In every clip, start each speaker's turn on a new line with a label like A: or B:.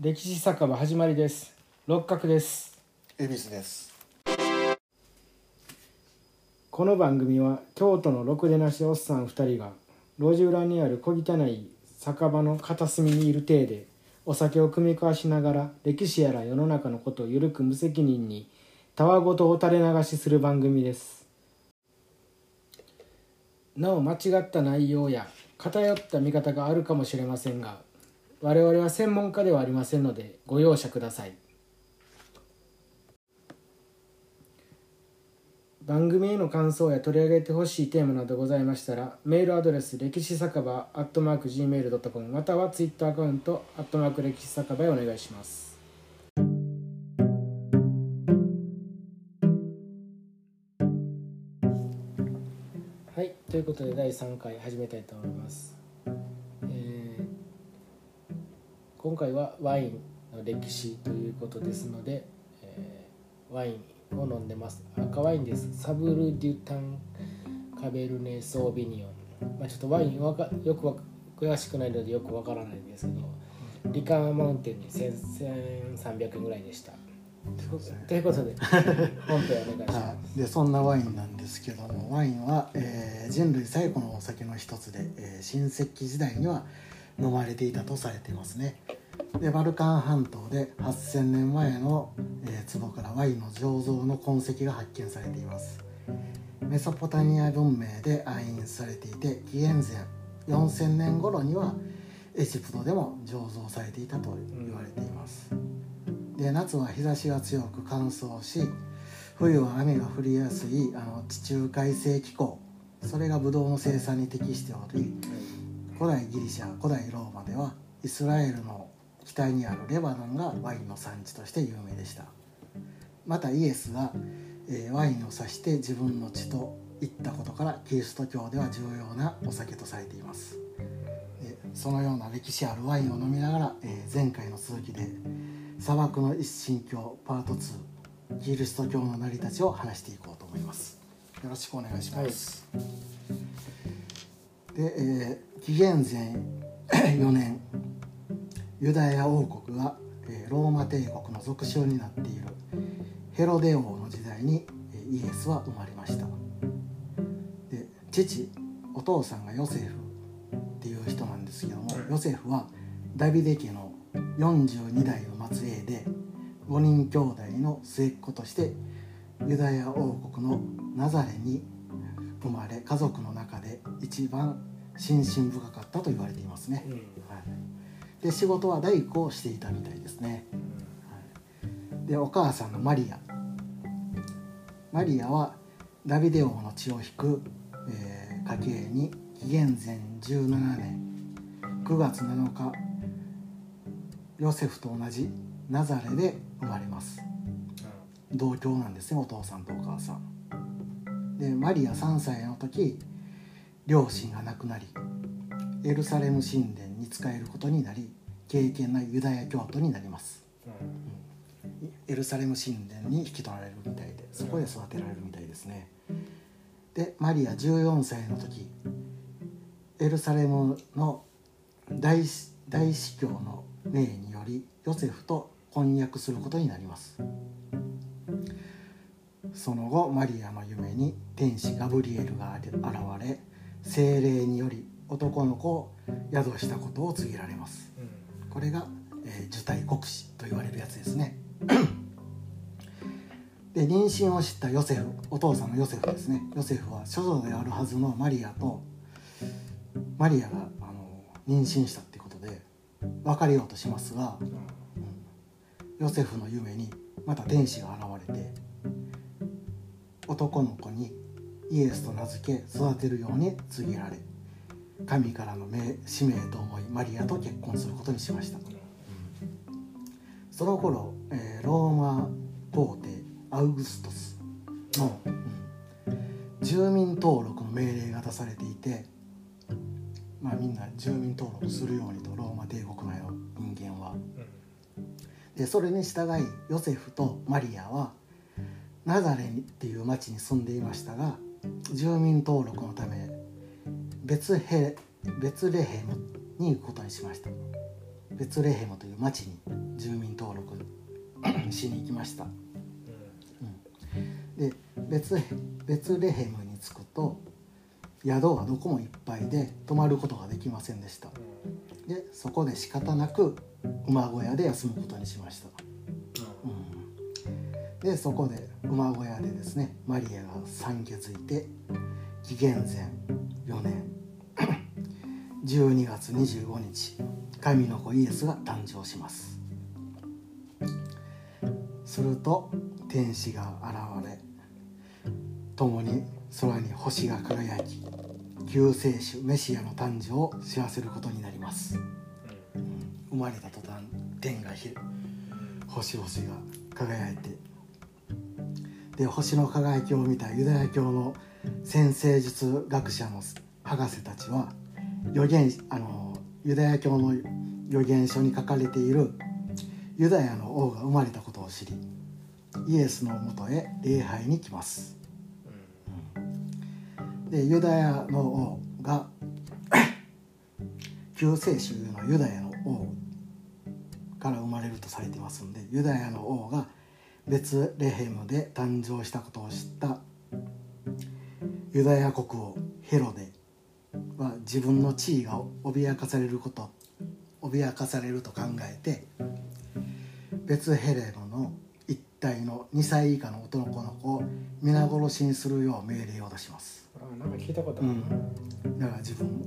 A: 歴史酒場始まりです。六角です。
B: 恵比寿です。
A: この番組は京都のろくでなしおっさん2人が路地裏にある小汚い酒場の片隅にいる体でお酒を酌み交わしながら歴史やら世の中のことをゆるく無責任にたわごとを垂れ流しする番組です。なお間違った内容や偏った見方があるかもしれませんが我々は専門家ではありませんのでご容赦ください。番組への感想や取り上げてほしいテーマなどございましたらメールアドレス歴史酒場アットマーク Gmail.com またはツイッターアカウントアットマーク歴史酒場へお願いします。はいということで第3回始めたいと思います、今回はワインの歴史ということですので、えーワインを飲んでます。赤ワインです。サブル・デュタン・カベルネ・ソービニオン、まあ、ちょっとワインわかよくわ詳しくないのでよくわからないんですけどリカーマウンテンで1300円ぐらいでした。ということで 本編お願いしま
B: はい、でそんなワインなんですけどもワインは、えー人類最古のお酒の一つで、えー新石器時代には飲まれていたとされていますね。でバルカン半島で8000年前の、えー壺からワインの醸造の痕跡が発見されています。メソポタミア文明で暗印されていて紀元前4000年頃にはエジプトでも醸造されていたと言われています、で夏は日差しが強く乾燥し冬は雨が降りやすいあの地中海性気候。それがブドウの生産に適しており古代ギリシャ古代ローマではイスラエルの北にあるレバノンがワインの産地として有名でした。またイエスが、えーワインを指して自分の血と言ったことからキリスト教では重要なお酒とされています。でそのような歴史あるワインを飲みながら、えー前回の続きで砂漠の一神教パート2キリスト教の成り立ちを話していこうと思います。よろしくお願いします、で、えー紀元前 4年ユダヤ王国が、えーローマ帝国の属州になっているヘロデ王の時代にえーイエスは生まれました。で父お父さんがヨセフっていう人なんですけども、ヨセフはダビデ家の42代の末裔で5人兄弟の末っ子としてユダヤ王国のナザレに生まれ家族の中で一番心身深かったと言われていますね、
A: うん
B: はい、で仕事は大工をしていたみたいですね、はい、でお母さんのマリア。マリアはダビデ王の血を引く、えー家系に紀元前17年9月7日ヨセフと同じナザレで生まれます。同居なんですねお父さんとお母さんでマリア3歳の時両親が亡くなりエルサレム神殿に仕えることになり敬虔なユダヤ教徒になります。エルサレム神殿に引き取られるみたいでそこで育てられるみたいですね。でマリア14歳の時エルサレムの大司大司教の命によりヨセフと婚約することになりますその後マリアの夢に天使ガブリエルが現れ精霊により男の子を宿したことを告げられます。これが、えー受胎国死と言われるやつですね。で妊娠を知ったヨセフお父さんのヨセフですね。ヨセフは処女であるはずのマリアとマリアがあの妊娠したってことで別れようとしますがヨセフの夢にまた天使が現れて男の子にイエスと名付け育てるように告げられ神からの命使命と思いマリアと結婚することにしました。その頃、えーローマ皇帝アウグストスの、うん住民登録の命令が出されていてまあみんな住民登録するようにとローマ帝国内の人間は。でそれに従いヨセフとマリアはナザレっていう町に住んでいましたが住民登録のため別ヘベツレヘムに行くことにしました。ベツレヘムという町に住民登録 しに行きました。でベツベツレヘムに着くと宿はどこもいっぱいで泊まることができませんでした。でそこで仕方なく馬小屋で休むことにしました、うん、でそこで馬小屋でですねマリアが産気づいて紀元前4年 12月25日神の子イエスが誕生します。すると天使が現れ共に空に星が輝き救世主メシアの誕生を知らせることになります、生まれた途端天がひ星々が輝いてで星の輝きを見たユダヤ教の先生術学者の博士たちは預言あのユダヤ教の預言書に書かれているユダヤの王が生まれたことを知りイエスのもとへ礼拝に来ます。でユダヤの王が 救世主のユダヤの王から生まれるとされてますのでユダヤの王がベツレヘムで誕生したことを知ったユダヤ国王ヘロデは自分の地位が脅かされること脅かされると考えてベツヘレムの一帯の2歳以下の男の子を皆殺しにするよう命令を出します。
A: あなんか聞いたことある。な、
B: だから自分も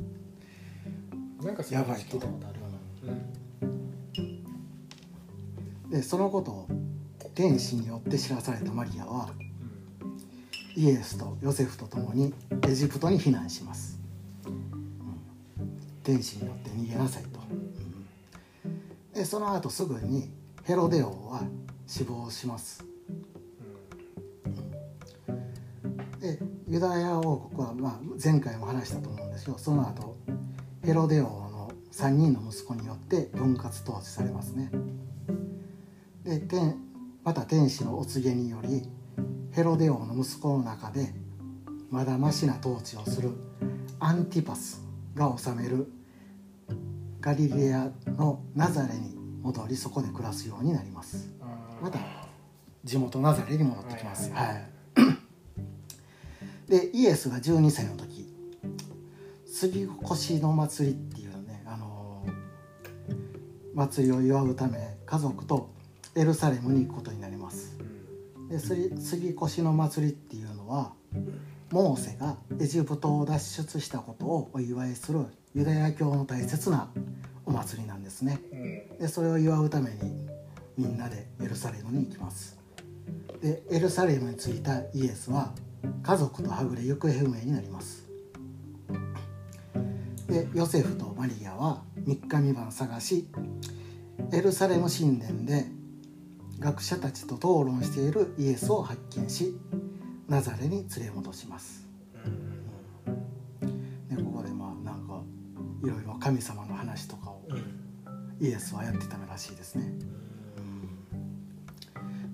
A: なんか
B: やばい
A: 話聞いたことあるよな、
B: でそのことを天使によって知らされたマリアはイエスとヨセフと共にエジプトに避難します、うん。天使によって逃げなさいと、うん。でその後すぐにヘロデ王は死亡します。でユダヤ王国は、まあ、前回も話したと思うんですけどその後ヘロデ王の3人の息子によって分割統治されますね。で天また天使のお告げによりヘロデ王の息子の中でまだましな統治をするアンティパスが治めるガリレアのナザレに戻りそこで暮らすようになります。また地元ナザレに戻ってきます
A: はい
B: はい。でイエスが12歳の時杉越の祭りっていうねあのー祭りを祝うため家族とエルサレムに行くことになります。で杉越の祭りっていうのはモーセがエジプトを脱出したことをお祝いするユダヤ教の大切なお祭りなんですね。でそれを祝うためにみんなでエルサレムに行きます。でエルサレムに着いたイエスは家族とはぐれ行方不明になります。でヨセフとマリアは3日三晩探しエルサレム神殿で学者たちと討論しているイエスを発見しナザレに連れ戻します。でここでまあなんかいろいろ神様の話とかをイエスはやってたらしいですね。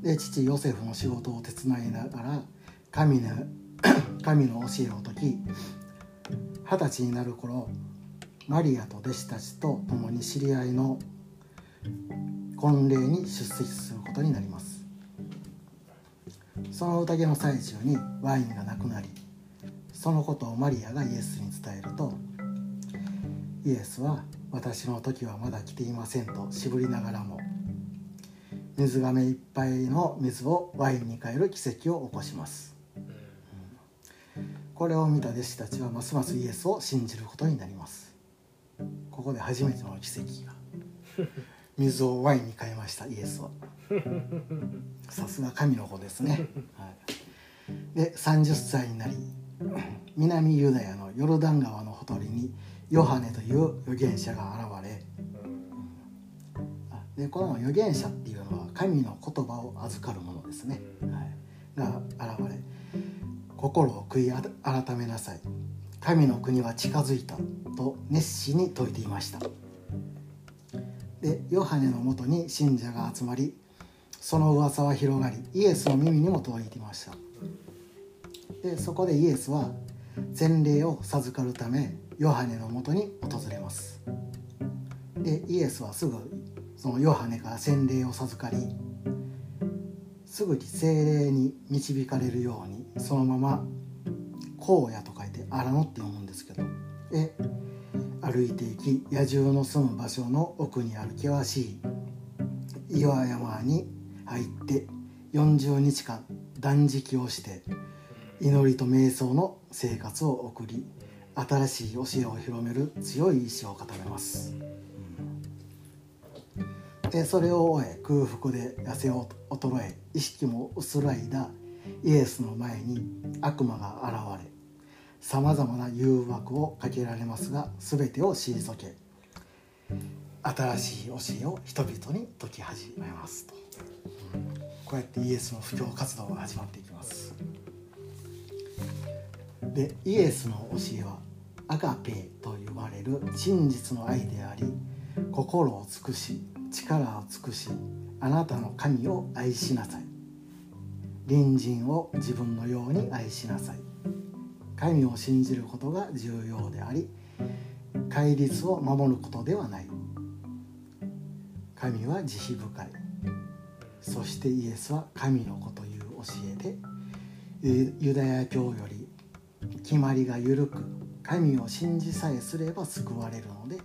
B: で父ヨセフの仕事を手伝いながら神の 神の教えを説き二十歳になる頃マリアと弟子たちと共に知り合いの婚礼に出席することになります。その宴の最中にワインがなくなりそのことをマリアがイエスに伝えるとイエスは私の時はまだ来ていませんと渋りながらも水がめいっぱいの水をワインに変える奇跡を起こします。これを見た弟子たちはますますイエスを信じることになります。ここで初めての奇跡が。水をワインに変えましたイエスは。さすが神の子ですね、はい、で30歳になり南ユダヤのヨルダン川のほとりにヨハネという預言者が現れでこの預言者っていうのは神の言葉を預かるものですね、はい、が現れ心を悔い改めなさい。神の国は近づいたと熱心に説いていました。でヨハネのもとに信者が集まりその噂は広がりイエスの耳にも届いていました。でそこでイエスは洗礼を授かるためヨハネのもとに訪れます。でイエスはすぐそのヨハネから洗礼を授かりすぐに精霊に導かれるようにそのまま荒野と書いて荒野って読むんですけどへ歩いていき野獣の住む場所の奥にある険しい岩山に入って40日間断食をして祈りと瞑想の生活を送り新しい教えを広める強い意志を固めます、でそれを終え空腹で痩せ衰え意識も薄らいだイエスの前に悪魔が現れさまざまな誘惑をかけられますが全てを退け新しい教えを人々に説き始めますと。こうやってイエスの布教活動が始まっていきます。でイエスの教えはアガペと呼ばれる真実の愛であり心を尽くし力を尽くしあなたの神を愛しなさい。隣人を自分のように愛しなさい。神を信じることが重要であり戒律を守ることではない。神は慈悲深い。そしてイエスは神の子という教えでユユダヤ教より決まりが緩く神を信じさえすれば救われるので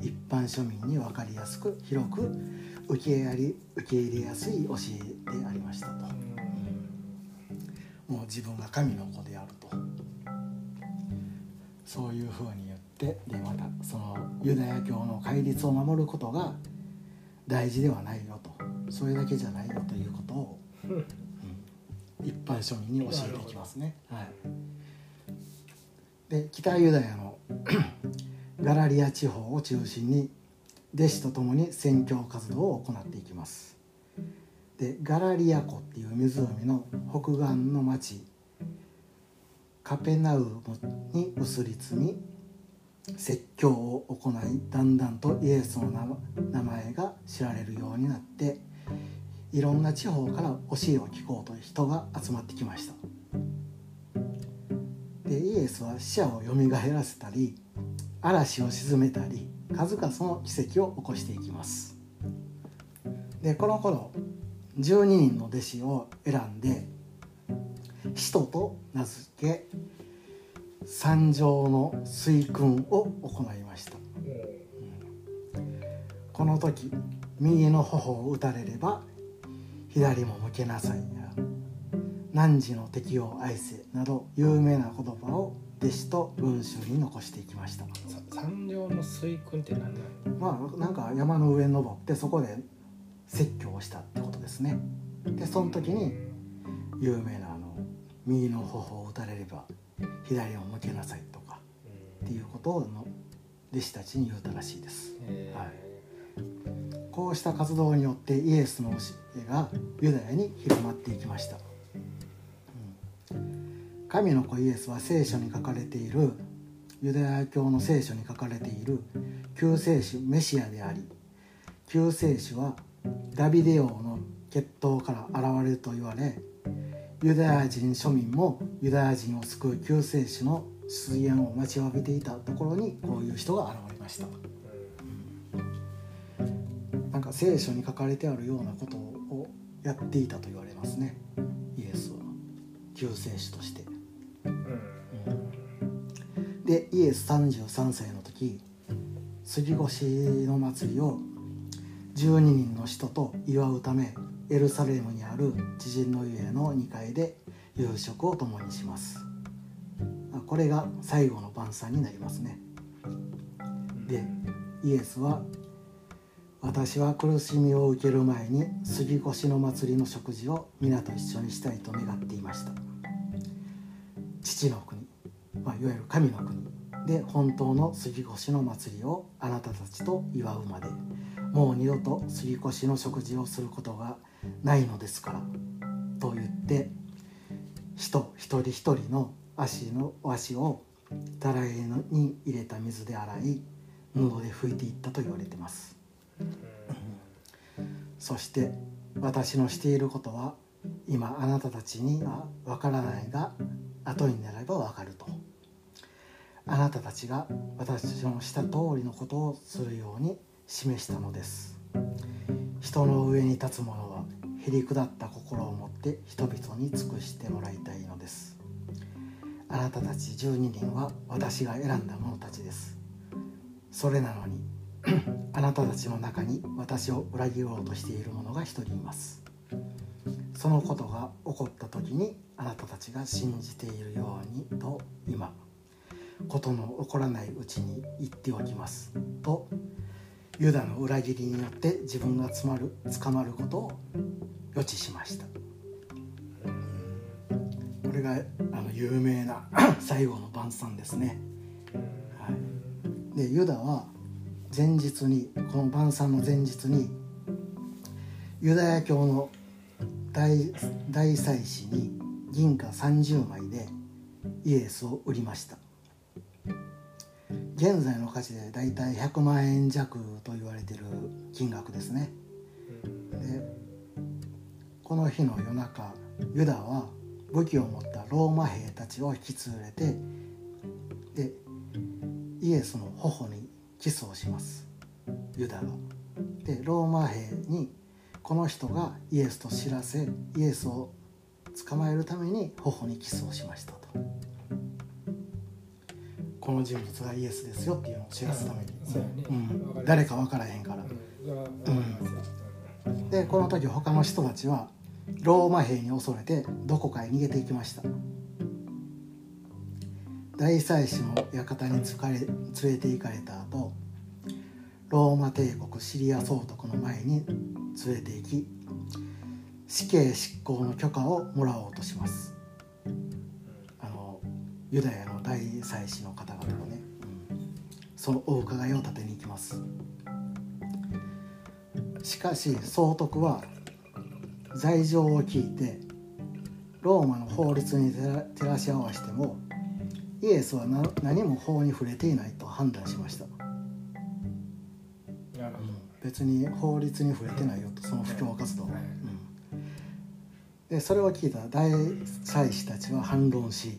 B: 一般庶民に分かりやすく広く受けやり受け入れやすい教えでありましたと。もう自分が神の子でそういうふうに言ってでまたそのユダヤ教の戒律を守ることが大事ではないよとそれだけじゃないよということを、うん一般庶民に教えていきますね。はい、で北ユダヤのガラリア地方を中心に弟子と共に宣教活動を行っていきます。でガラリア湖っていう湖の北岸の町カペナウムに移り住み説教を行いだんだんとイエスの名前が知られるようになっていろんな地方から教えを聞こうという人が集まってきました。でイエスは死者をよみがえらせたり嵐を鎮めたり数々の奇跡を起こしていきます。でこの頃12人の弟子を選んで使徒と名付け三条の水訓を行いました。この時右の頬を打たれれば左も向けなさい。や汝の敵を愛せなど有名な言葉を弟子と文集に残していきました。
A: 三条の水訓って何だ
B: まあなんか山の上に登ってそこで説教をしたってことですね。でその時に有名な右の頬を打たれれば左を向けなさいとかっていうことをの弟子たちに言うたらしいです、
A: えー。
B: はい。こうした活動によってイエスの教えがユダヤに広まっていきました、うん。神の子イエスは聖書に書かれているユダヤ教の聖書に書かれている救世主メシアであり救世主はダビデ王の血統から現れると言われユダヤ人庶民もユダヤ人を救う救世主の出現を待ちわびていたところにこういう人が現れました。なんか聖書に書かれてあるようなことをやっていたと言われますね。イエスは救世主として。でイエス33歳の時杉越の祭りを12人の人と祝うためエルサレムにある知人の家の2階で夕食を共にします。これが最後の晩餐になりますね。でイエスは私は苦しみを受ける前に杉越の祭りの食事を皆と一緒にしたいと願っていました。父の国、まあ、いわゆる神の国で本当の杉越の祭りをあなたたちと祝うまでもう二度と杉越の食事をすることがないのですからと言って人一人一人の足の足をたらいに入れた水で洗い布で拭いていったと言われてます。そして私のしていることは今あなたたちにはわからないが後になればわかると。あなたたちが私のした通りのことをするように示したのです。人の上に立つ者はへりくだった心を持って人々に尽くしてもらいたいのです。あなたたち12人は私が選んだ者たちです。それなのに あなたたちの中に私を裏切ろうとしている者が一人います。そのことが起こった時にあなたたちが信じているようにと今ことの起こらないうちに言っておきますとユダの裏切りによって自分が捕まる捕まることを予知しました。これがあの有名な 最後の晩餐ですね、はい、でユダは前日にこの晩餐の前日にユダヤ教の大大祭司に銀貨30枚でイエスを売りました。現在の価値でだいたい100万円弱と言われている金額ですね。でこの日の夜中ユダは武器を持ったローマ兵たちを引き連れてでイエスの頬にキスをします。ユダが。でローマ兵にこの人がイエスと知らせイエスを捕まえるために頬にキスをしましたとこの人物がイエスですよっていうのを知らすために、うん、誰か分からへんから、うん、でこの時他の人たちはローマ兵に恐れてどこかへ逃げていきました。大祭司の館につかれ連れて行かれた後ローマ帝国シリア総督の前に連れて行き死刑執行の許可をもらおうとします。あのユダヤの大祭司の方そのお伺いを立てに行きます。しかし総督は罪状を聞いてローマの法律に照らし合わせてもイエスは何も法に触れていないと判断しました。別に法律に触れてないよとその布教活動、うん、でそれを聞いた大祭司たちは反論し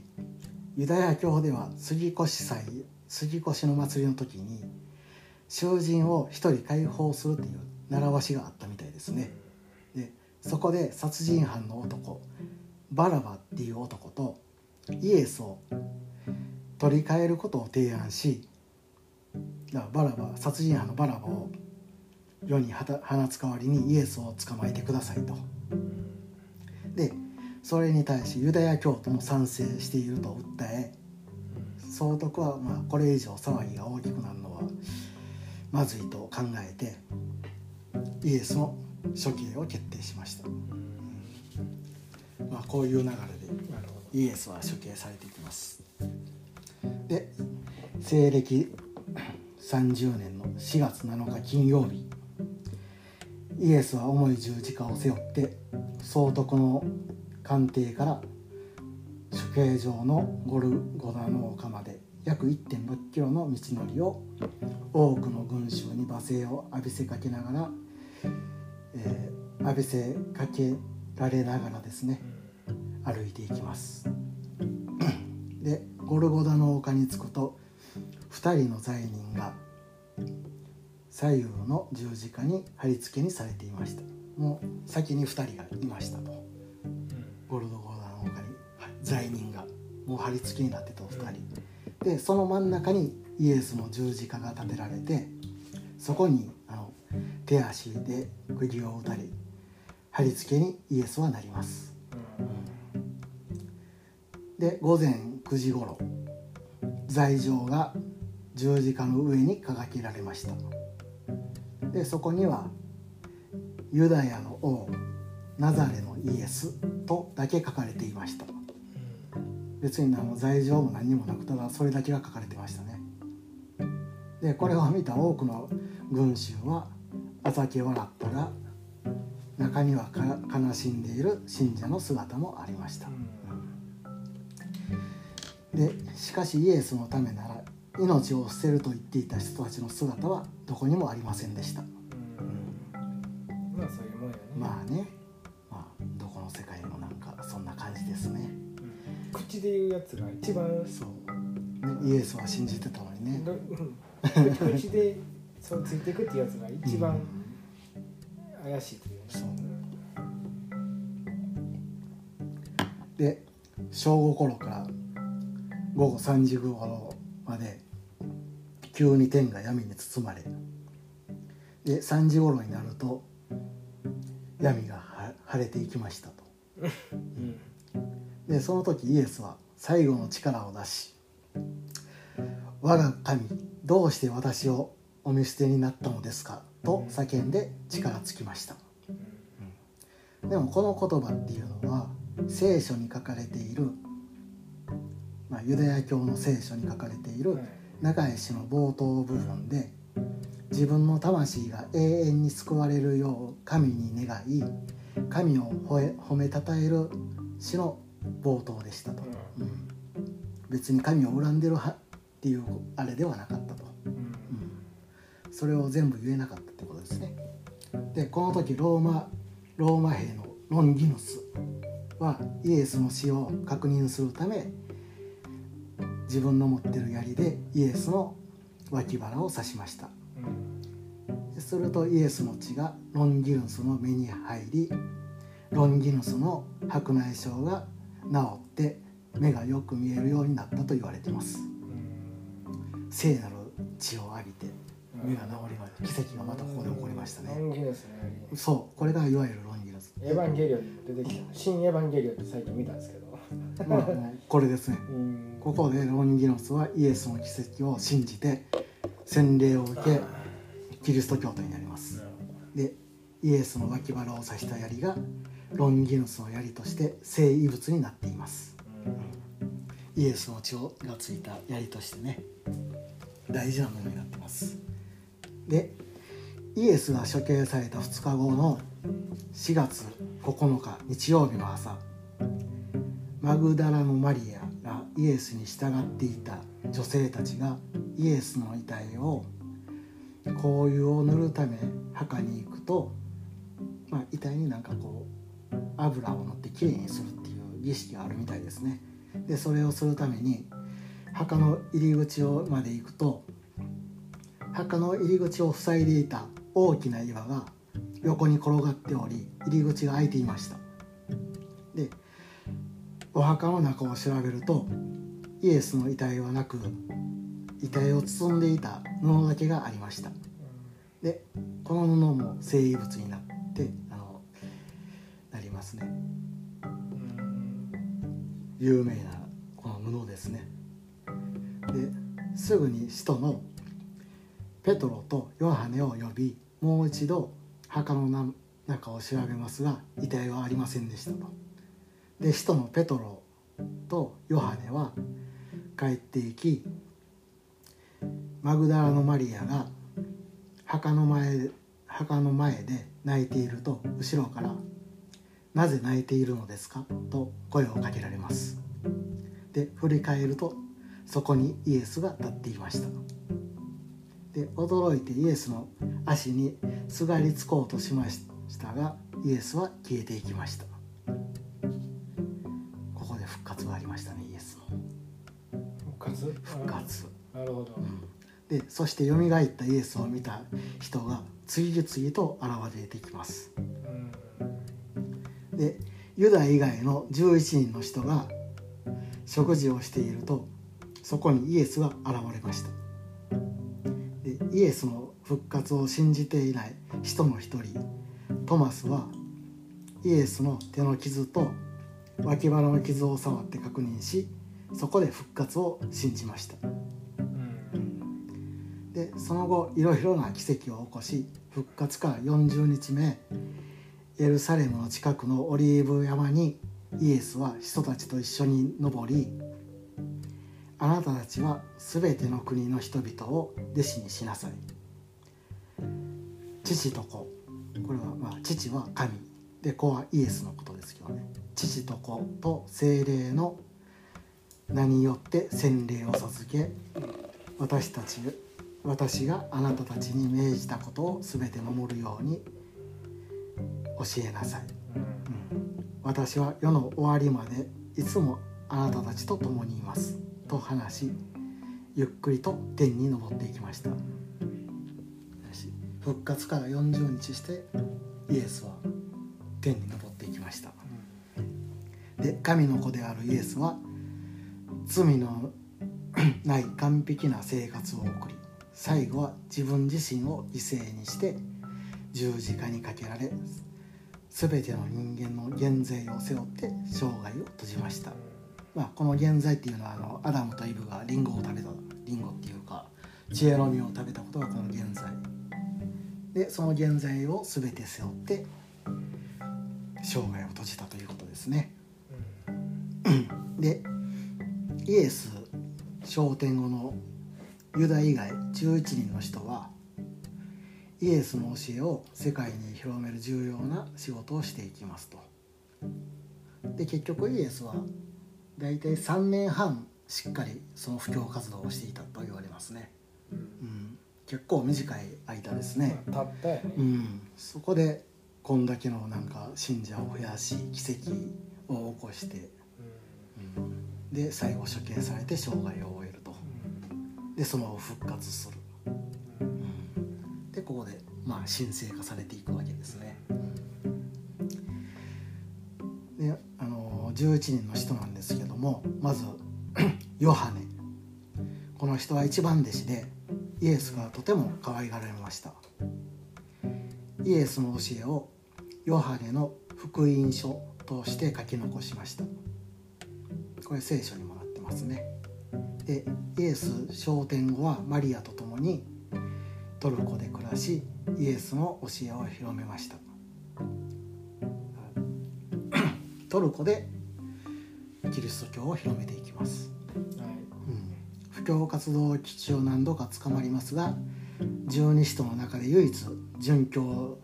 B: ユダヤ教では杉越祭杉越の祭りの時に囚人を一人解放するという習わしがあったみたいですねでそこで殺人犯の男バラバっていう男とイエスを取り替えることを提案しバラバ殺人犯のバラバを世に放つ代わりにイエスを捕まえてくださいと。でそれに対しユダヤ教徒も賛成していると訴え総督はまあこれ以上騒ぎが大きくなるのはまずいと考えてイエスの処刑を決定しました、まあ、こういう流れでイエスは処刑されていきます。で西暦30年の4月7日金曜日イエスは重い十字架を背負って総督の官邸から処刑場のゴルゴダの丘まで約1.6キロの道のりを多くの群衆に罵声を浴びせかけながら、えー、浴びせかけられながらですね歩いていきます。でゴルゴダの丘に着くと2人の罪人が左右の十字架に貼り付けにされていました。もう先に2人がいましたと、うん、ゴルドゴ罪人がもう貼り付けになってた2人、でその真ん中にイエスの十字架が立てられてそこにあの手足で釘を打たれ貼り付けにイエスはなります、で午前9時頃罪状が十字架の上にかがけられました。でそこにはユダヤの王ナザレのイエスとだけ書かれていました。別にあの罪状も何もなくただそれだけが書かれてましたね。でこれを見た多くの群衆はあざけ笑ったら中には悲しんでいる信者の姿もありました、でしかしイエスのためなら命を捨てると言っていた人たちの姿はどこにもありませんでした、
A: やつが一番
B: そう、ね、イエスは信じてたのにね、
A: うん、口でそうついていくってやつが一番怪しいというね。
B: そうで正午頃から午後3時頃まで急に天が闇に包まれで3時頃になると闇がは晴れていきましたと。
A: うん。
B: でその時イエスは最後の力を出し「我が神どうして私をお見捨てになったのですか?」と叫んで力尽きました、うんでもこの言葉っていうのは聖書に書かれている、まあ、ユダヤ教の聖書に書かれている長い詩の冒頭部分で自分の魂が永遠に救われるよう神に願い神を褒めたたえる詩の冒頭でしたと、別に神を恨んでるはっていうあれではなかったと、
A: うん。
B: それを全部言えなかったってことですね。でこの時ローマローマ兵のロンギヌスはイエスの死を確認するため自分の持ってる槍でイエスの脇腹を刺しました。するとイエスの血がロンギヌスの目に入りロンギヌスの白内障が治って目がよく見えるようになったと言われています。
A: うん。
B: 聖なる血を浴びて目が治りました奇跡がまたここで起こりましたね。
A: ロンギヌスのやり
B: そうこれがいわゆるロンギヌス。
A: エヴァンゲリオンに出てきた。新エヴァンゲリオンって最近見たんですけど。
B: まあこれですね。
A: うん。
B: ここでロンギノスはイエスの奇跡を信じて洗礼を受けキリスト教徒になります。でイエスの脇腹を刺した槍がロンギヌスの槍として聖遺物になっています。
A: ど
B: イエスの血がついた槍としてね大事なものになってます。でイエスが処刑された2日後の4月9日日曜日の朝マグダラのマリアがイエスに従っていた女性たちがイエスの遺体を香油を塗るため墓に行くと、まあ、遺体になんかこう油を塗ってきれいにする。儀式があるみたいですね。でそれをするために墓の入り口をまで行くと墓の入り口を塞いでいた大きな岩が横に転がっており入り口が開いていました。でお墓の中を調べるとイエスの遺体はなく遺体を包んでいた布だけがありました。でこの布も聖遺物になってあのなりますね。有名なこの布ですね。ですぐに使徒のペトロとヨハネを呼びもう一度墓の中を調べますが遺体はありませんでしたと。で使徒のペトロとヨハネは帰っていきマグダラのマリアが墓の前墓の前で泣いていると後ろから「なぜ泣いているのですか?」と声をかけられます。で振り返るとそこにイエスが立っていました。で驚いてイエスの足にすがりつこうとしましたがイエスは消えていきました。ここで復活がありましたねイエスの。
A: 復活？
B: 復活、
A: なるほど。
B: うん。でそしてよみがえったイエスを見た人が次々と現れてきます。
A: うん
B: でユダ以外の11人の人が食事をしているとそこにイエスが現れました。でイエスの復活を信じていない人の一人トマスはイエスの手の傷と脇腹の傷を触って確認しそこで復活を信じました。
A: うん。
B: でその後いろいろな奇跡を起こし復活から40日目エルサレムの近くのオリーブ山にイエスは人たちと一緒に登りあなたたちは全ての国の人々を弟子にしなさい。父と子。これはまあ父は神。で子はイエスのことですけどね。父と子と精霊の名によって洗礼を授け私たち私があなたたちに命じたことを全て守るように教えなさい、うん、私は世の終わりまでいつもあなたたちと共にいますと話しゆっくりと天に昇っていきました。復活から40日してイエスは天に昇っていきました。で神の子であるイエスは罪のない完璧な生活を送り最後は自分自身を犠牲にして十字架にかけられ全ての人間の現在を背負って生涯を閉じました、まあ、この現在っていうのはあのアダムとイブがリンゴを食べたリンゴっていうか知恵の実を食べたことがこの現在。でその現在を全て背負って生涯を閉じたということですね。でイエス昇天後のユダ以外11人の人はイエスの教えを世界に広める重要な仕事をしていきますと。で結局イエスは大体3年半しっかりその布教活動をしていたと言われますね、うん、結構短い間ですね、
A: たったやね。
B: うん、そこでこんだけのなんか信者を増やし奇跡を起こして、うん、で最後処刑されて生涯を終えると。でその後復活する、うん、でここでまあ神聖化されていくわけですね。であの11人の人なんですけどもまず ヨハネ。この人は一番弟子でイエスがとても可愛がられました。イエスの教えをヨハネの福音書として書き残しました。これ聖書にもなってますね。でイエス昇天後はマリアと共にトルコで暮らしイエスの教えを広めました。トルコでキリスト教を広めていきます、
A: はい。
B: うん、布教活動基地を何度か捕まりますが十二使徒の中で唯一殉教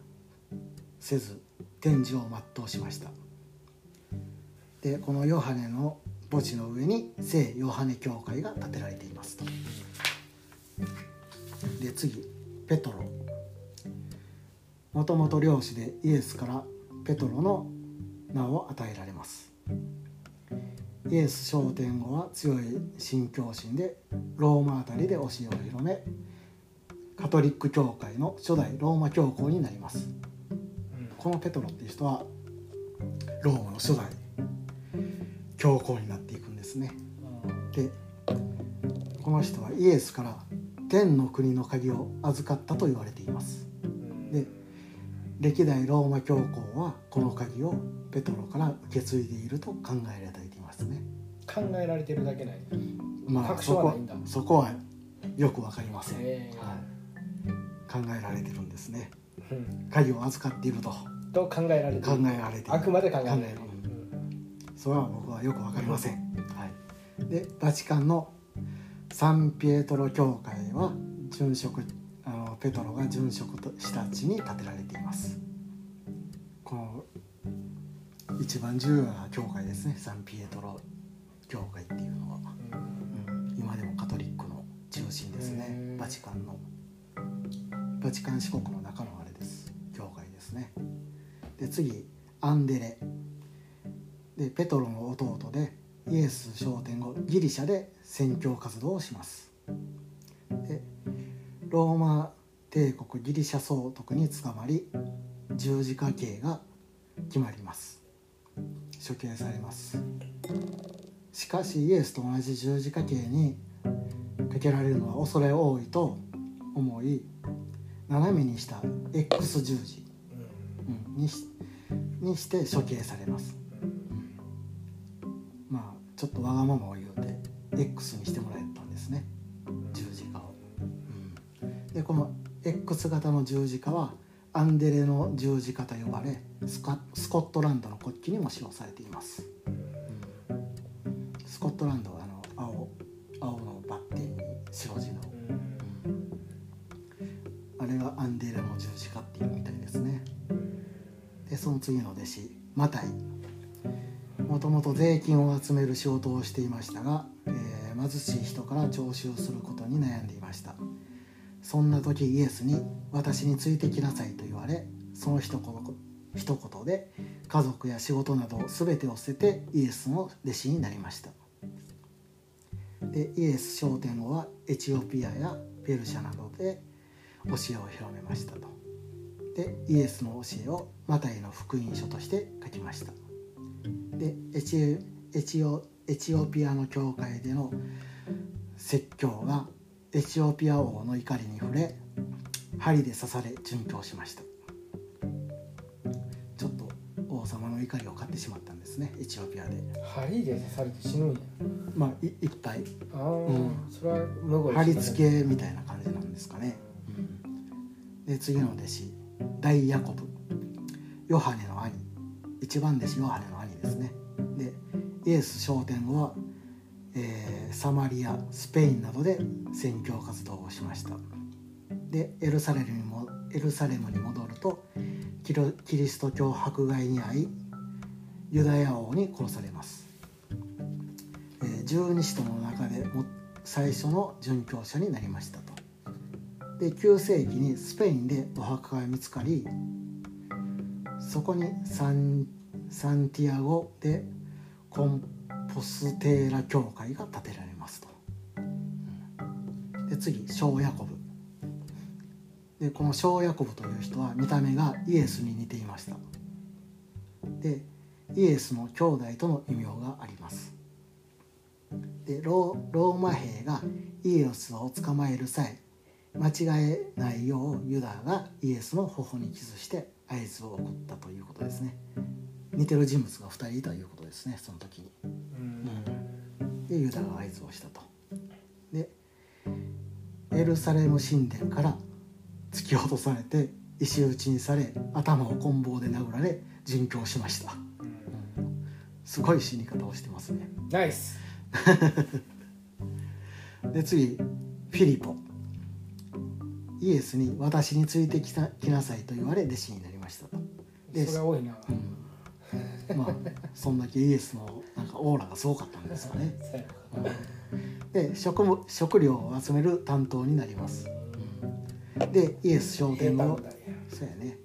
B: せず天寿を全うしました。でこのヨハネの墓地の上に聖ヨハネ教会が建てられていますと。で次ペトロ。もともと漁師でイエスからペトロの名を与えられます。イエス昇天後は強い信教心でローマあたりで教えを広めカトリック教会の初代ローマ教皇になります。このペトロっていう人はローマの初代教皇になっていくんですね。でこの人はイエスから天の国の鍵を預かったと言われています。で歴代ローマ教皇はこの鍵をペトロから受け継いでいると考えられていますね。
A: 考えられてるだけない。
B: まあ
A: 確
B: そこそこはよくわかりません、はい、考えられてるんですね。
A: うん。
B: 鍵を預かっていると。
A: と考えられて
B: 考
A: る
B: えられている。
A: あくまで考えられてる。
B: 考それは僕はよくわかりません、はい、でバチカンのサンピエトロ教会は殉職あのペトロが殉職とした地に建てられています。この一番重要な教会ですね。サンピエトロ教会っていうのは、うん、今でもカトリックの中心ですね。
A: うん
B: バチカンの。バチカン四国の中のあれです。教会ですね。で次アンデレ。でペトロの弟でイエス昇天後ギリシャで宣教活動をします。でローマ帝国ギリシャ総督に捕まり十字架刑が決まります。処刑されます。しかしイエスと同じ十字架刑にかけられるのは恐れ多いと思い斜めにした X 十字、うん、にしにして処刑されます。まあちょっとわがままを言うて X にしてもらえたんですね。十字架を、うん、でこの X 型の十字架はアンデレの十字架と呼ばれスカスコットランドの国旗にも使用されています、うん。スコットランドはあの青青のバッテンに白地の、うん。あれがアンデレの十字架っていうみたいですね。でその次の弟子マタイ。もともと税金を集める仕事をしていましたが、えー貧しい人から徴収することに悩んでいました。そんな時イエスに「私についてきなさい」と言われその一言一言で家族や仕事など全てを捨ててイエスの弟子になりました。でイエス昇天後はエチオピアやペルシャなどで教えを広めましたと。でイエスの教えをマタイの福音書として書きました。でエチエチオエチオピアの教会での説教がエチオピア王の怒りに触れ針で刺され殉教しました。ちょっと王様の怒りを買ってしまったんですねエチオピアで。
A: 針で刺されて死ぬんや。
B: まあいいっぱい
A: ああ、
B: ん。
A: それは無語
B: 貼り付けみたいな感じなんですかね、で次の弟子大ヤコブ。ヨハネの兄。一番弟子ヨハネの兄ですね。でイエス昇天後は、えーサマリアスペインなどで宣教活動をしました。でエルサレムにもエルサレムに戻るとキリスト教迫害に遭いユダヤ王に殺されます、えー十二使徒の中でも最初の殉教者になりましたと。で9世紀にスペインでお墓が見つかりそこにサンサンティアゴでコンポステーラ教会が建てられますと、で次小ヤコブ。でこの小ヤコブという人は見た目がイエスに似ていました。でイエスの兄弟との異名があります。でロローマ兵がイエスを捕まえる際間違えないようユダがイエスの頬にキスして合図を送ったということですね。似てる人物が2人いたということですねその時に。
A: うん。
B: でユダが合図をしたと。でエルサレム神殿から突き落とされて石打ちにされ頭を棍棒で殴られ殉教しました。
A: うん。
B: すごい死に方をしてますね。
A: ナイス。
B: で次フィリポ。イエスに「私についてきた来なさい」と言われ弟子になりましたと。で
A: それは多いな、
B: うんまあそんだけイエスのなんかオーラがすごかったんですかね。で食も食料を集める担当になります。でイエス商店後
A: 平坦だや
B: そうやね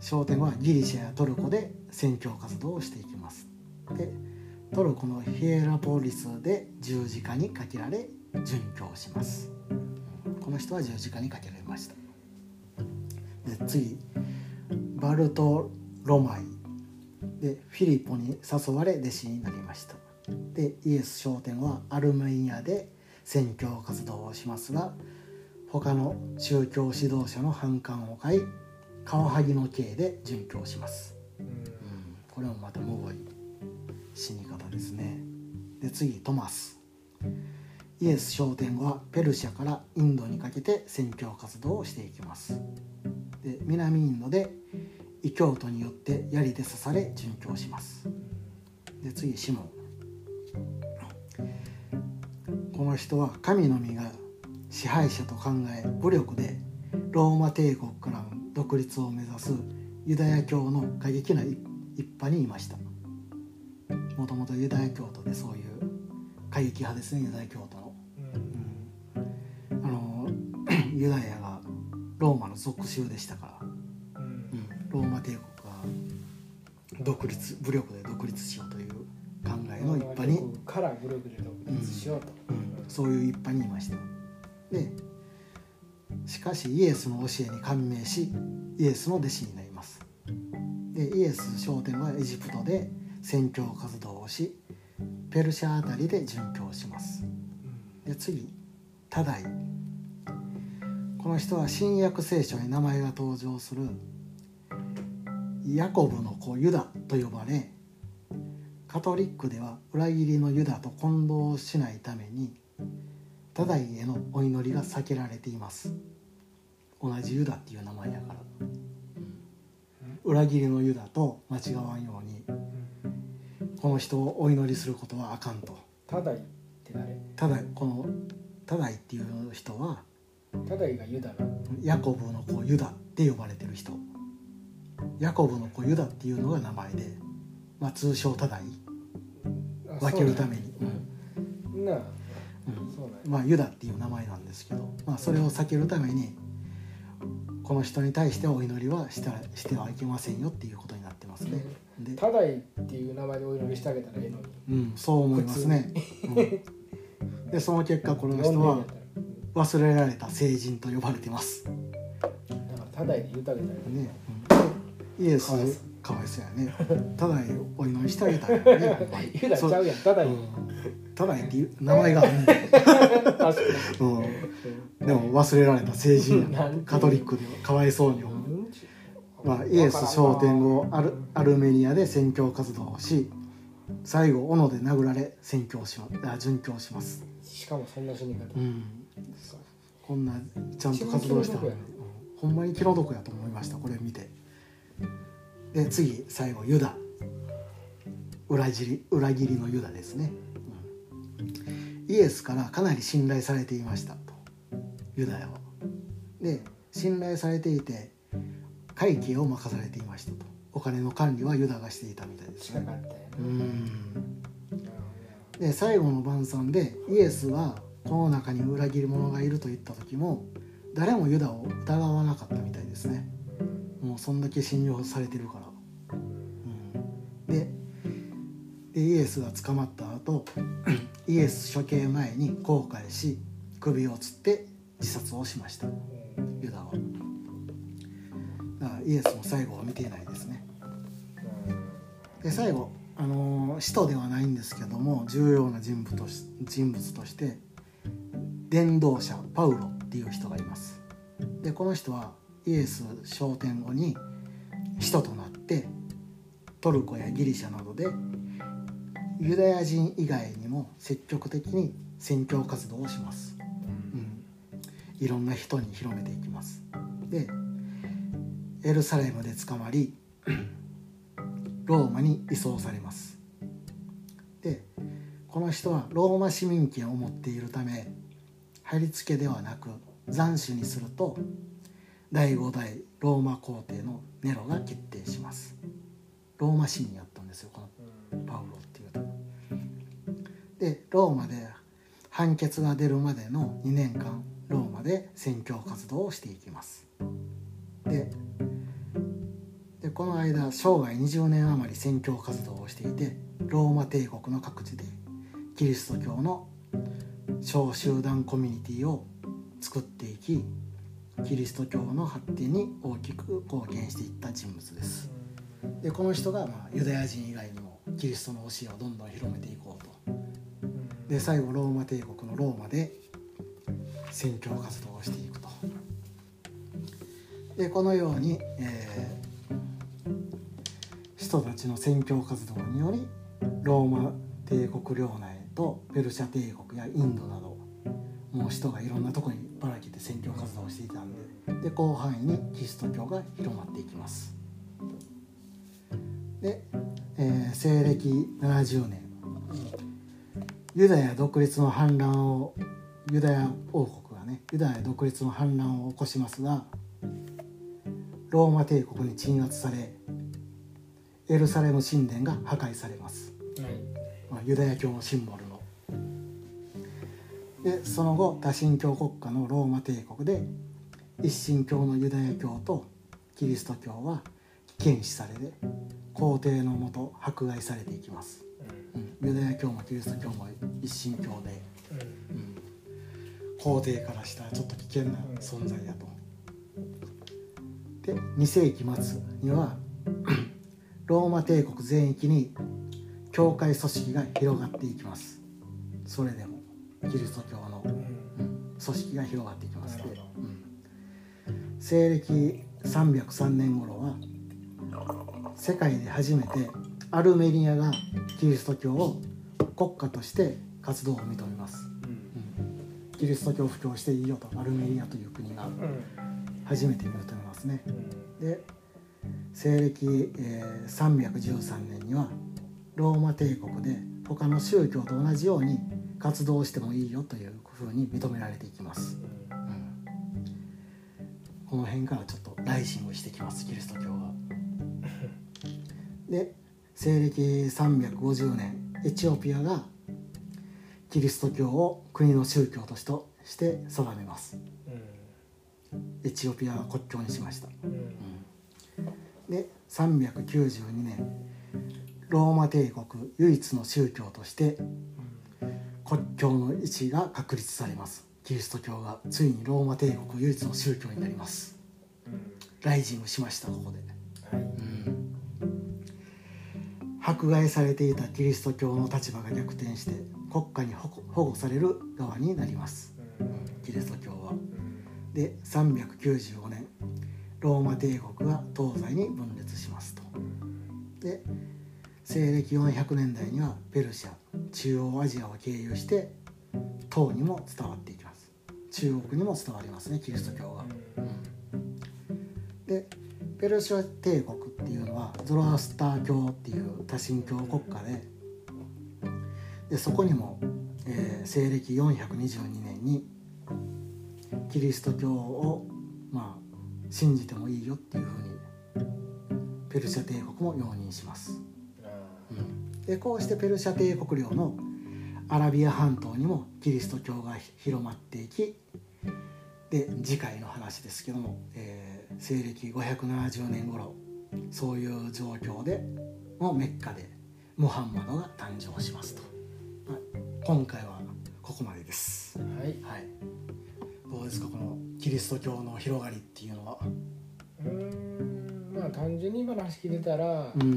B: 商店後はギリシャやトルコで宣教活動をしていきます。でトルコのヒエラポリスで十字架にかけられ殉教します。この人は十字架にかけられました。で次バルトロマイでフィリポに誘われ弟子になりました。でイエス商店はアルメニアで宣教活動をしますが他の宗教指導者の反感を買いカワハギの刑で殉教します、
A: うん。
B: うん、これもまたむごい死に方ですね。で次トマス。イエス商店後はペルシャからインドにかけて宣教活動をしていきます。で南インドで異教徒によって槍で刺され殉教します。で次シモン。この人は神の実が支配者と考え武力でローマ帝国からの独立を目指すユダヤ教の過激な一一派にいました。もともとユダヤ教徒でそういう過激派ですねユダヤ教徒の、
A: うん。
B: あの ユダヤがローマの属州でしたから。
A: うん
B: ローマ帝国が独立武力で独立しようという考えの一派に、
A: からグループで独立しようと、
B: うんそういう一派にいました。でしかしイエスの教えに感銘しイエスの弟子になります。でイエス商店はエジプトで宣教活動をしペルシャあたりで殉教します。で次タダイ。この人は新約聖書に名前が登場するヤコブの子ユダと呼ばれカトリックでは裏切りのユダと混同しないためにタダイへのお祈りが避けられています。同じユダっていう名前やから、裏切りのユダと間違わんようにこの人をお祈りすることはあかんと。
A: タダイって誰？
B: ただこのタダイっていう人は
A: タダイがユダな
B: ヤコブの子ユダって呼ばれてる人ヤコブの子ユダっていうのが名前で、まあ、通称タダイ。
A: あ
B: 分けるために。まあ、ユダっていう名前なんですけど、まあ、それを避けるためにこの人に対してお祈りはしたしてはいけませんよっていうことになってますね。で、
A: タダイっていう名前でお祈りしてあげたらええのに。
B: うん、そう思いますね。うん。でその結果この人は忘れられた聖人と呼ばれてます、ね
A: だからただいで言うたげたら
B: うん、イエス。
A: かわいそう。
B: やね。ただいお祈りしてあげたらね。
A: ユダちゃうやん。ただい
B: うん。ただいっていう名前があるねん
A: 確か
B: うん。
A: に
B: でも忘れられた聖人や。カトリックでは。かわいそうにまあ、イエス昇天後アルアルメニアで宣教活動をし最後斧で殴られ宣教しまあ殉教します、
A: しかもそんな死に方。
B: うん、こんなちゃんと活動したほんまに気の毒やと思いました。これ見てで次最後ユダ。裏切り裏切りのユダですね、うん。イエスからかなり信頼されていましたと。ユダヤはで信頼されていて会計を任されていましたと。お金の管理はユダがしていたみたいですね。うん。で最後の晩餐でイエスはこの中に裏切り者がいると言った時も誰もユダを疑わなかったみたいですね。
A: ど
B: もうそんだけ信用されてるから、うん、ででイエスが捕まった後 イエス処刑前に後悔し首をつって自殺をしました。
A: うん。
B: ユダは。だからイエスも最後は見ていないですね。で最後あのー使徒ではないんですけども重要な人物とし人物として伝道者パウロっていう人がいます。でこの人はイエス昇天後に使徒となってトルコやギリシャなどでユダヤ人以外にも積極的に宣教活動をします、うん、いろんな人に広めていきます。でエルサレムで捕まりローマに移送されます。でこの人はローマ市民権を持っているため貼り付けではなく斬首にすると第5代ローマ皇帝のネロが決定します。ローマ市民やったんですよこのパウロっていうとでローマで判決が出るまでの2年間ローマで宣教活動をしていきます。ででこの間生涯20年余り宣教活動をしていてローマ帝国の各地でキリスト教の小集団コミュニティを作っていきキリスト教の発展に大きく貢献していった人物です。でこの人が、まあ、ユダヤ人以外にもキリストの教えをどんどん広めていこうと。で最後ローマ帝国のローマで宣教活動をしていくと。でこのように、えー人たちの宣教活動によりローマ帝国領内とペルシャ帝国やインドなどもう人がいろんなとこにばらけて宣教活動をしていたんでで広範囲にキリスト教が広まっていきます。で、えー西暦70年ユダヤ独立の反乱をユダヤ王国がねユダヤ独立の反乱を起こしますがローマ帝国に鎮圧されエルサレム神殿が破壊されます、
A: はい。
B: まあ、ユダヤ教のシンボルのでその後多神教国家のローマ帝国で一神教のユダヤ教とキリスト教は危険視されて皇帝のもと迫害されていきます、うん、ユダヤ教もキリスト教も一神教で、うん、皇帝からしたらちょっと危険な存在だと。で2世紀末には ローマ帝国全域に教会組織が広がっていきます。それでもキリスト教の、うん組織が広がっていきますね
A: なるほど、
B: うん。西暦303年頃は世界で初めてアルメニアがキリスト教を国家として活動を認めます、うん。キリスト教を布教していいよとアルメニアという国が初めて認めますね。で西暦、えー313年にはローマ帝国で他の宗教と同じように活動してもいいよというふうに認められていきます、うん。この辺からちょっとライジングしてきますキリスト教がで西暦350年エチオピアがキリスト教を国の宗教としてして定めます。エチオピアは国教にしました。うん。で392年ローマ帝国唯一の宗教として国教の位置が確立されます。キリスト教がついにローマ帝国唯一の宗教になります。ライジングしましたここで、
A: はい
B: 迫害されていたキリスト教の立場が逆転して国家に保護保護される側になります。キリスト教は。で395年ローマ帝国が東西に分裂しますと。で西暦400年代にはペルシャ中央アジアを経由して唐にも伝わっていきます。中国にも伝わりますねキリスト教がでペルシャ帝国っていうのはゾロアスター教っていう多神教国家ででそこにも、えー西暦422年にキリスト教をまあ信じてもいいよっていうふうにペルシャ帝国も容認します。でこうしてペルシャ帝国領のアラビア半島にもキリスト教が広まっていきで次回の話ですけども、えー西暦570年頃そういう状況でのメッカでムハンマドが誕生しますと、はい、今回はここまでです、
A: はい。
B: はい、どうですかこのキリスト教の広がりっていうのは？
A: うーんまあ単純に今の話聞いてたら
B: うん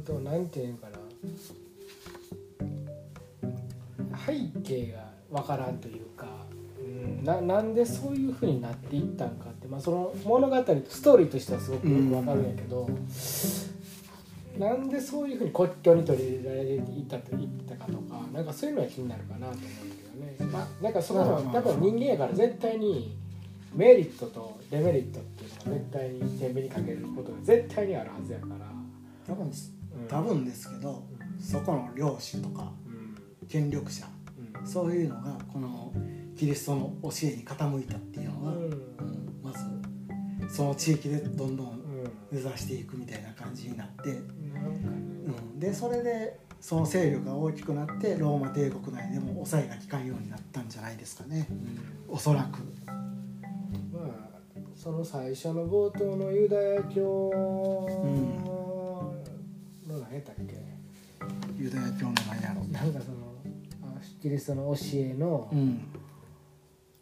A: んとなんていうのかな。背景がわからんというか、うん、ななんでそういうふうになっていったんかって、まあ、その物語とストーリーとしてはすごくよくわかるんやけど、なんでそういうふうに国境に取り入れられていったといったかとかなんかそういうのは気になるかなと思うんだけどね、まあ、なんかそこはやっぱ人間やから絶対にメリットとデメリットっていうのが絶対に天秤にかけることが絶対にあるはずやから。
B: 多分
A: うん
B: 多分ですけどそこの領主とか
A: うん。
B: 権力者
A: うん。
B: そういうのがこのキリストの教えに傾いたっていうのが、
A: うん。
B: うんまずその地域でどんどん
A: うん。
B: 根ざしていくみたいな感じになって、うん、でそれでその勢力が大きくなってローマ帝国内でも抑えが効かんようになったんじゃないですかね。おそらく。
A: まあその最初の冒頭のユダヤ教の何やったっけ？
B: ユダヤ教の何やろ。
A: なんかそのあキリストの教えの
B: うん。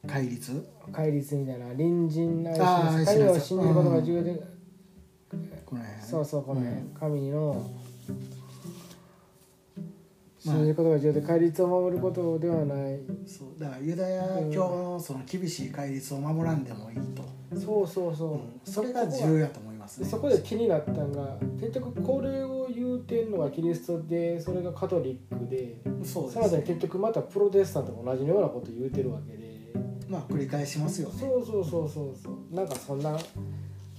B: 戒律？
A: 戒律みたいな隣人な
B: あー
A: 神を信じることが重要で
B: この辺。
A: そうそうこの辺。
B: うん。
A: 神の
B: まあ
A: 信じることが重要で戒律を守ることではない。
B: そう。だからユダヤ教のその厳しい戒律を守らんでもいいと、
A: そうそうそう、
B: うん。それが重要やと思いますね。
A: でそこで気になったのが結局これを言うてんのがキリストでそれがカトリックで
B: そう
A: その後に
B: です
A: 結局またプロテスタントも同じようなこと言うてるわけで。
B: まあ繰り返しますよね。
A: そうそうそうそうそう。なんかそんな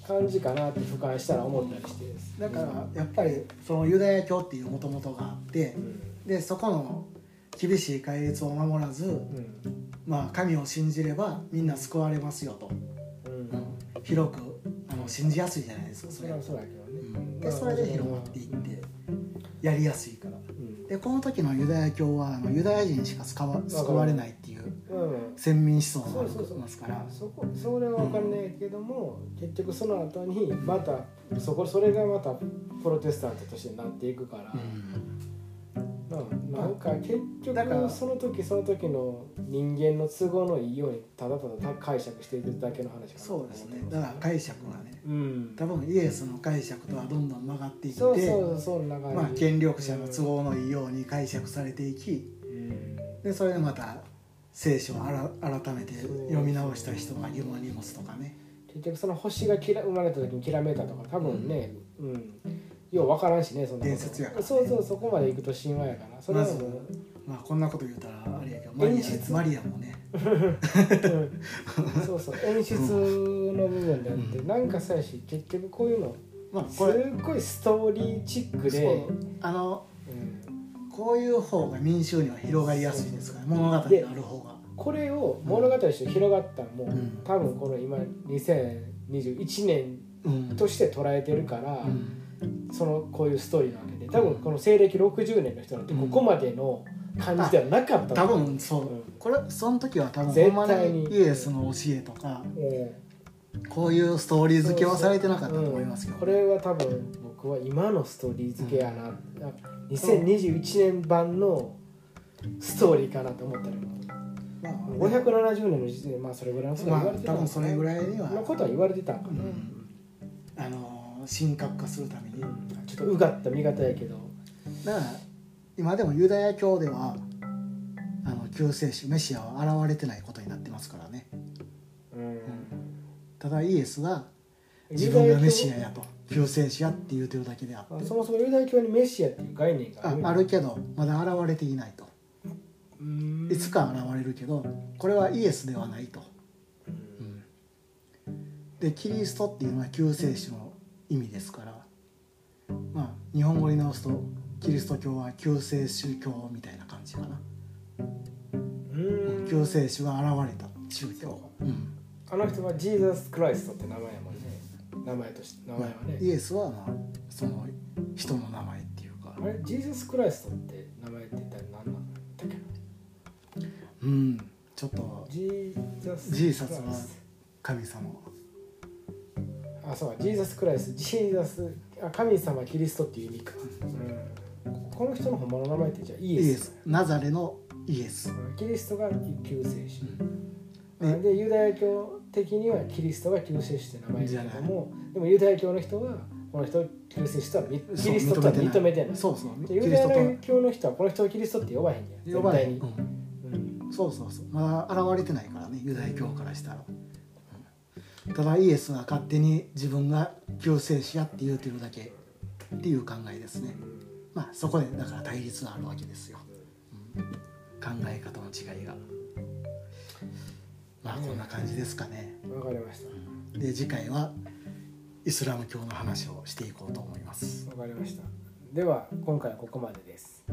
A: 感じかなって俯瞰したら思ったりして。
B: だからやっぱりそのユダヤ教っていうもともとがあって
A: うん。
B: でそこの厳しい戒律を守らず、
A: うん。
B: まあ、神を信じればみんな救われますよと、
A: うん。
B: うん。広く信じやすいじゃないですかそれ
A: は。そうだけどね、
B: うん。でそれで広まっていってやりやすいから。
A: うん。
B: でこの時のユダヤ教はあのユダヤ人しか救わ救われないっていう
A: うん。
B: 先民思想がありますから。
A: そこそれは分かんないけども、結局その後にまたそこそれがまたプロテスタントとしてなっていくから、まあ、なんか結
B: だから
A: 局その時その時の人間の都合のいいようにただただ解釈しているだけの話
B: そうですね。だから解釈がね
A: うん。
B: 多分イエスの解釈とはどんどん曲がっていって
A: そうそうそんな感じ、
B: まあ、権力者の都合のいいように解釈されていき
A: うん
B: でそれでまた聖書をあら改めて読み直した人が疑問に持つとかね
A: 結局その星がきら生まれた時にきらめいたとか多分ねうん、よう分からんしねそんな
B: 伝説やからね
A: そうそうそこまで行くと神話やからそれはもう、
B: まあこんなこと言うたらあれやけどマリ
A: 演出。
B: アマリアもね。
A: うん。そうそう。演出の部分であって、
B: うん。
A: なんかさやし結局こういうのす
B: まあこれ
A: っごいストーリーチック
B: そう。
A: で、
B: あの
A: うん。
B: こういう方が民衆には広がりやすいですから物語がある方が。
A: これを物語として広がったのも、
B: うん。
A: 多分この今2021年
B: うん
A: として捉えてるから、
B: うん。
A: そのこういうストーリーなわけで多分この西暦60年の人なんてここまでの感じではなかった
B: 多分そう、
A: うん。
B: これその時は多分
A: 絶対に。
B: にイエスの教えとか
A: え
B: こういうストーリ
A: え
B: ー付けはされてなかったと思いますよ、
A: うん。これは多分僕は今のストーリー付けやな、2021年版のストーリーかなと思ったりも
B: まあ
A: 570年の時点でまあそれぐらいのことは言われてた。
B: まあ多分それぐらいには。
A: のことは言われてたんかな、
B: うん。あの神格化するために。
A: うん。ちょっとうがった見方やけど。
B: だから今でもユダヤ教ではあの救世主メシアは現れてないことになってますからね。
A: うん。
B: ただイエスが自分がメシアやと救世主やって言うてるだけであって。
A: あそもそもユダヤ教にメシアっていう概念が
B: ああるけどまだ現れていないと。
A: うん。
B: いつか現れるけどこれはイエスではないと、
A: うん。
B: でキリストっていうのは救世主の意味ですからまあ日本語に直すとキリスト教は救世主教みたいな感じかな、
A: うん。
B: 救世主が現れた。宗教
A: そう。
B: ん。
A: あの人はジーザス・クライストって名前やもんね。名前として名前はね、
B: イエスはまあその人の名前っていうか。
A: あれジーザス・クライストって名前って一体何なんだっけ？
B: うん。ちょっと
A: ジーザス・
B: ジーザスは神様。
A: あそうか。ジーザス・クライストジーザスあ神様キリストっていう意味か、うん、この人の本物の名前ってじゃあイエス
B: イエス。ナザレのイエス、
A: うんキリストが救世主、
B: うん。
A: でユダヤ教的にはキリストが救世主って名前だけどもでもユダヤ教の人はこの人を救世主とはキリストとは認めてない。
B: そうそう。
A: でユダヤ教の人はこの人をキリストって呼ばへんやん。
B: 呼ばれへん、うん
A: うん。
B: そうそうそう。まだ現れてないからねユダヤ教からしたら、うん。ただイエスは勝手に自分が救世主やって言うてるだけっていう考えですねまあそこでだから対立があるわけですよ、うん。考え方の違いが。まあこんな感じですかね。
A: わかりました。
B: で次回はイスラム教の話をしていこうと思います。
A: わかりました。では今回はここまでです